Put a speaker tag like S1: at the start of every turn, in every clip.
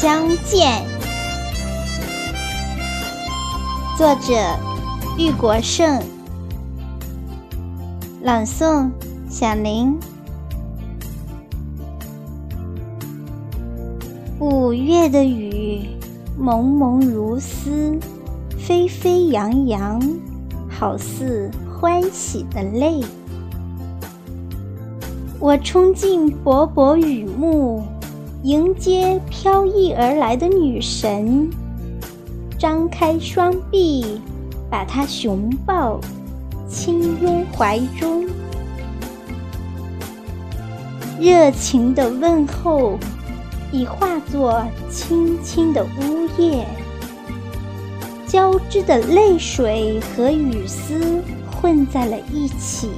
S1: 相见。作者：玉国胜，朗诵：小林。五月的雨，蒙蒙如丝，飞飞扬扬，好似欢喜的泪。我冲进薄薄雨幕，迎接飘逸而来的女神，张开双臂，把她熊抱，亲拥怀中，热情的问候。已化作轻轻的呜咽，交织的泪水和雨丝混在了一起。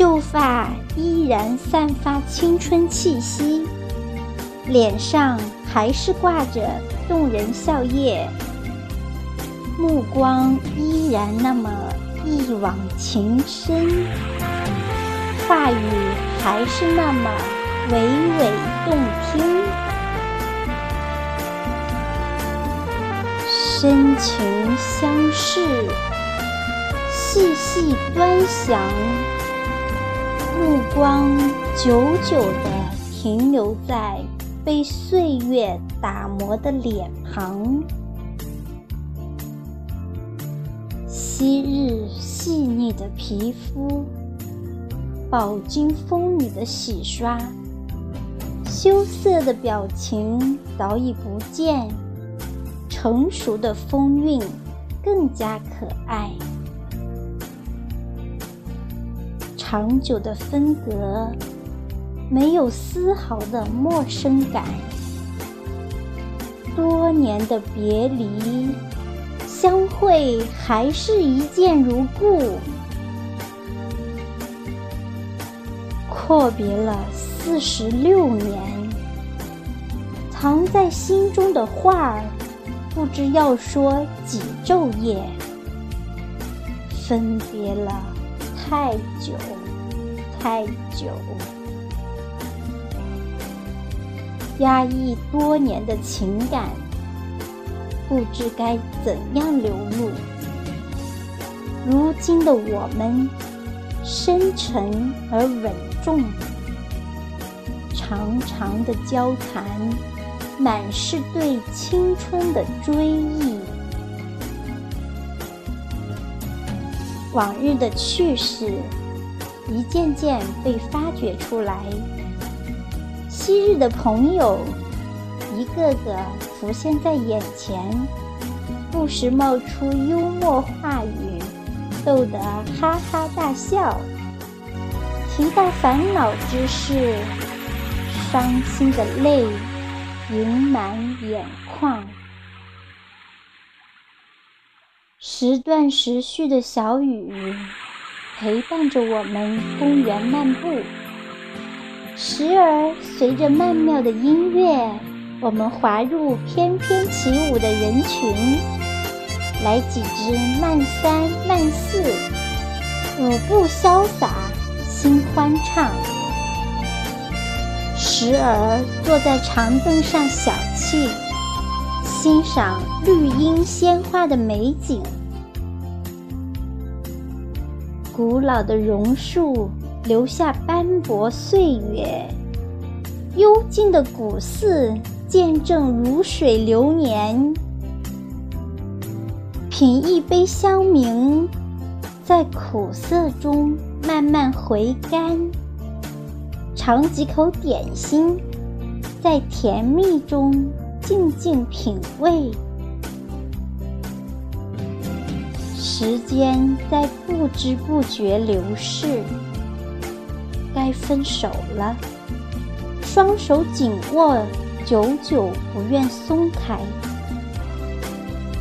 S1: 秀发依然散发青春气息，脸上还是挂着动人笑靥，目光依然那么一往情深。话语还是那么娓娓动听，深情相视，细细端详，目光久久地停留在被岁月打磨的脸庞，昔日细腻的皮肤。饱经风雨的洗刷，羞涩的表情早已不见，成熟的风韵更加可爱。长久的分隔，没有丝毫的陌生感；多年的别离，相会还是一见如故。阔别了四十六年，藏在心中的话儿，不知要说几昼夜。分别了太久，太久，压抑多年的情感，不知该怎样流露。如今的我们，深沉而稳。重，长长的交谈，满是对青春的追忆。往日的趣事，一件件被发掘出来。昔日的朋友，一个个浮现在眼前，不时冒出幽默话语，逗得哈哈大笑。提到烦恼之事，伤心的泪盈满眼眶。时断时续的小雨陪伴着我们公园漫步，时而随着曼妙的音乐，我们滑入翩翩起舞的人群，来几支慢三慢四，舞步潇洒。心欢畅，时而坐在长凳上小憩，欣赏绿荫鲜花的美景。古老的榕树留下斑驳岁月，幽静的古寺见证如水流年。品一杯香茗，在苦涩中。慢慢回甘，尝几口点心，在甜蜜中静静品味。时间在不知不觉流逝，该分手了。双手紧握，久久不愿松开。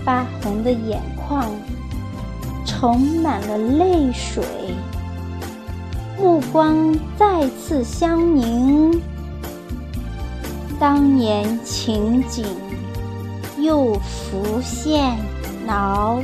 S1: 发红的眼眶，盛满了泪水。目光再次相凝，当年情景又浮现脑。